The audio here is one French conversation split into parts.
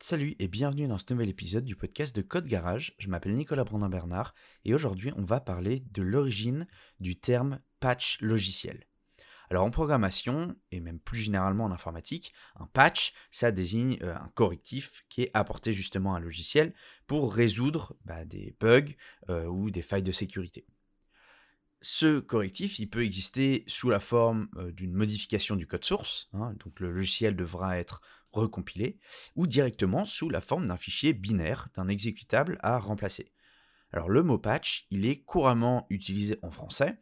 Salut et bienvenue dans ce nouvel épisode du podcast de Code Garage. Je m'appelle Nicolas Brandin-Bernard et aujourd'hui on va parler de l'origine du terme patch logiciel. Alors en programmation et même plus généralement en informatique, un patch ça désigne euh, un correctif qui est apporté justement à un logiciel pour résoudre bah, des bugs euh, ou des failles de sécurité. Ce correctif, il peut exister sous la forme d'une modification du code source, hein, donc le logiciel devra être recompilé, ou directement sous la forme d'un fichier binaire, d'un exécutable à remplacer. Alors le mot patch, il est couramment utilisé en français,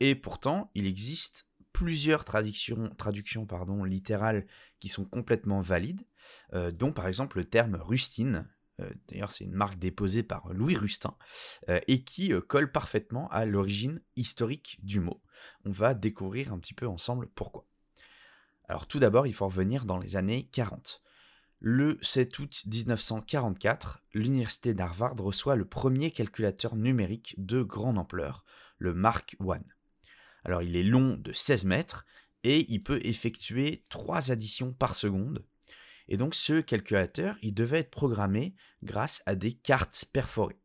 et pourtant il existe plusieurs traductions, traductions pardon, littérales qui sont complètement valides, dont par exemple le terme rustine, d'ailleurs c'est une marque déposée par Louis Rustin, euh, et qui colle parfaitement à l'origine historique du mot. On va découvrir un petit peu ensemble pourquoi. Alors tout d'abord, il faut revenir dans les années 40. Le 7 août 1944, l'université d'Harvard reçoit le premier calculateur numérique de grande ampleur, le Mark I. Alors il est long de 16 mètres et il peut effectuer 3 additions par seconde. Et donc ce calculateur, il devait être programmé grâce à des cartes perforées.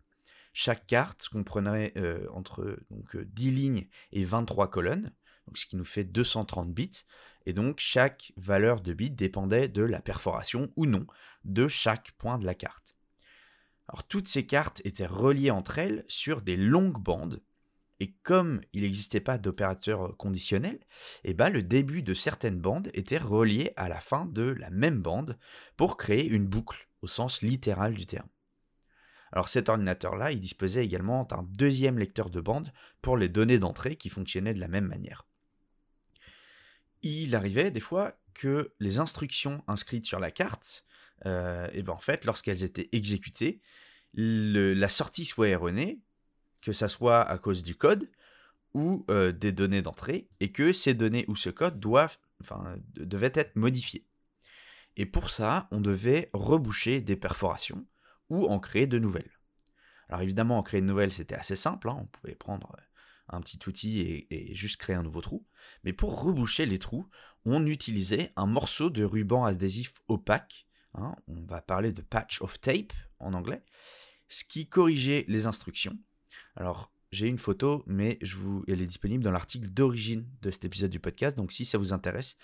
Chaque carte comprenait euh, entre donc, 10 lignes et 23 colonnes, ce qui nous fait 230 bits, et donc chaque valeur de bit dépendait de la perforation ou non de chaque point de la carte. Alors toutes ces cartes étaient reliées entre elles sur des longues bandes, et comme il n'existait pas d'opérateur conditionnel, et eh ben le début de certaines bandes était relié à la fin de la même bande pour créer une boucle au sens littéral du terme. Alors cet ordinateur-là, il disposait également d'un deuxième lecteur de bande pour les données d'entrée qui fonctionnaient de la même manière il arrivait des fois que les instructions inscrites sur la carte, euh, eh ben en lorsqu'elles étaient exécutées, la sortie soit erronée, que ça soit à cause du code ou euh, des données d'entrée, et que ces données ou ce code doivent, enfin, devaient être modifiés. Et pour ça, on devait reboucher des perforations ou en créer de nouvelles. Alors évidemment, en créer de nouvelles, c'était assez simple, hein, on pouvait prendre un petit outil et, juste créer un nouveau trou. Mais pour reboucher les trous, on utilisait un morceau de ruban adhésif opaque. Hein, on va parler de patch of tape en anglais, ce qui corrigeait les instructions. Alors, j'ai une photo, mais elle est disponible dans l'article d'origine de cet épisode du podcast. Donc, si ça vous intéresse,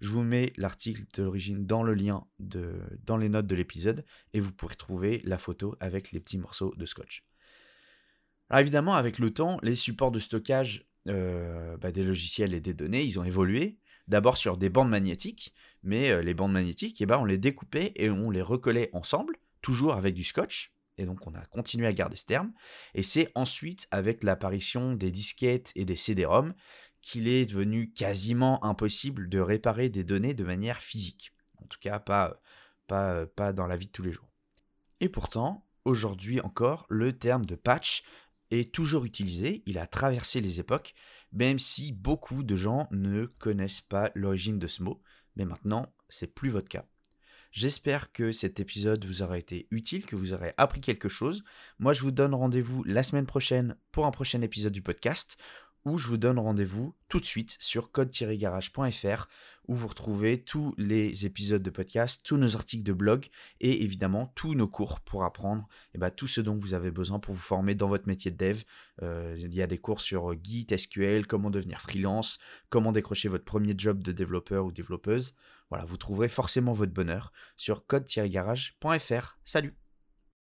je vous mets l'article d'origine dans le lien dans les notes de l'épisode et vous pourrez trouver la photo avec les petits morceaux de scotch. Alors évidemment, avec le temps, les supports de stockage euh, bah, des logiciels et des données, ils ont évolué. D'abord sur des bandes magnétiques, mais euh, les bandes magnétiques, eh ben, on les découpait et on les recollait ensemble, toujours avec du scotch. Et donc on a continué à garder ce terme. Et c'est ensuite avec l'apparition des disquettes et des CD-ROM qu'il est devenu quasiment impossible de réparer des données de manière physique. En tout cas, pas, dans la vie de tous les jours. Et pourtant, aujourd'hui encore, le terme de patch est toujours utilisé, il a traversé les époques, même si beaucoup de gens ne connaissent pas l'origine de ce mot, mais maintenant, c'est plus votre cas. J'espère que cet épisode vous aura été utile, que vous aurez appris quelque chose. Moi, je vous donne rendez-vous la semaine prochaine pour un prochain épisode du podcast où je vous donne rendez-vous tout de suite sur code-garage.fr où vous retrouvez tous les épisodes de podcast, tous nos articles de blog et évidemment tous nos cours pour apprendre et eh ben, tout ce dont vous avez besoin pour vous former dans votre métier de dev. Euh, il y a des cours sur Git, SQL, comment devenir freelance, comment décrocher votre premier job de développeur ou développeuse. Voilà, vous trouverez forcément votre bonheur sur code-garage.fr. Salut